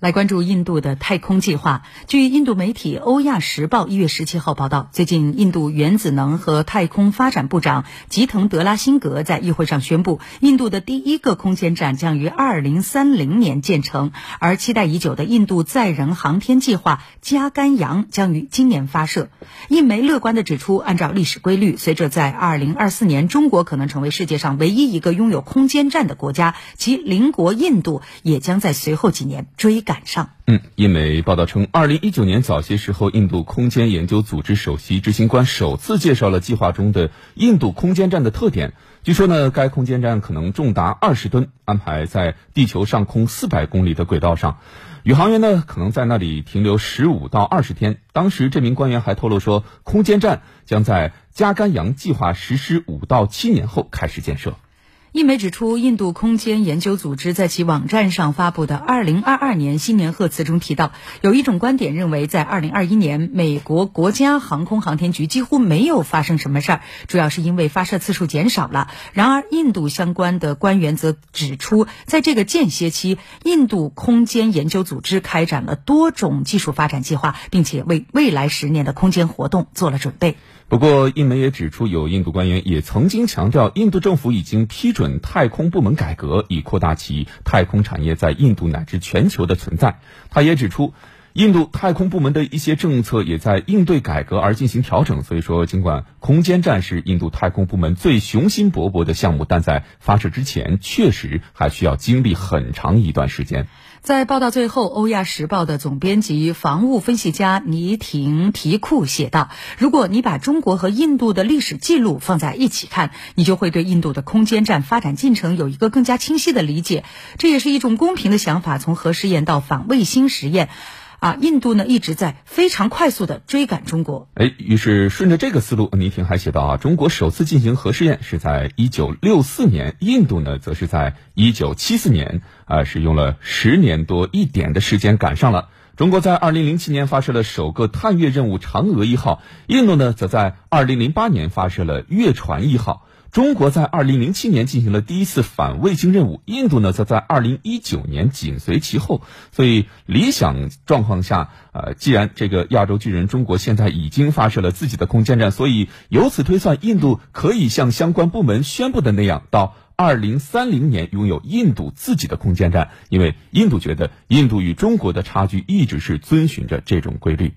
来关注印度的太空计划。据印度媒体《欧亚时报》一月十七号报道，最近印度原子能和太空发展部长吉腾德拉辛格在议会上宣布，印度的第一个空间站将于二零三零年建成，而期待已久的印度载人航天计划“加甘扬”将于今年发射。印媒乐观地指出，按照历史规律，随着在二零二四年中国可能成为世界上唯一一个拥有空间站的国家，其邻国印度也将在随后几年追。赶上。嗯，印媒报道称，二零一九年早些时候，印度空间研究组织首席执行官首次介绍了计划中的印度空间站的特点。据说呢，该空间站可能重达二十吨，安排在地球上空四百公里的轨道上，宇航员呢可能在那里停留十五到二十天。当时这名官员还透露说，空间站将在加甘扬计划实施五到七年后开始建设。印媒指出，印度空间研究组织在其网站上发布的2022年新年贺词中提到，有一种观点认为，在2021年，美国国家航空航天局几乎没有发生什么事儿，主要是因为发射次数减少了。然而，印度相关的官员则指出，在这个间歇期，印度空间研究组织开展了多种技术发展计划，并且为未来十年的空间活动做了准备。不过，印媒也指出，有印度官员也曾经强调，印度政府已经批准太空部门改革，以扩大其太空产业在印度乃至全球的存在。他也指出，印度太空部门的一些政策也在应对改革而进行调整。所以说，尽管空间站是印度太空部门最雄心勃勃的项目，但在发射之前，确实还需要经历很长一段时间。在报道最后，《欧亚时报》的总编辑、防务分析家倪婷提库写道：“如果你把中国和印度的历史记录放在一起看，你就会对印度的空间站发展进程有一个更加清晰的理解。这也是一种公平的想法。从核试验到反卫星实验。”啊，印度呢一直在非常快速的追赶中国。哎，于是顺着这个思路，倪婷还写道啊，中国首次进行核试验是在一九六四年，印度呢则是在一九七四年，啊，是用了十年多一点的时间赶上了。中国在二零零七年发射了首个探月任务嫦娥一号，印度呢则在二零零八年发射了月船一号。中国在二零零七年进行了第一次反卫星任务，印度呢则在二零一九年紧随其后。所以理想状况下，呃，既然这个亚洲巨人中国现在已经发射了自己的空间站，所以由此推算，印度可以像相关部门宣布的那样，到二零三零年拥有印度自己的空间站。因为印度觉得，印度与中国的差距一直是遵循着这种规律。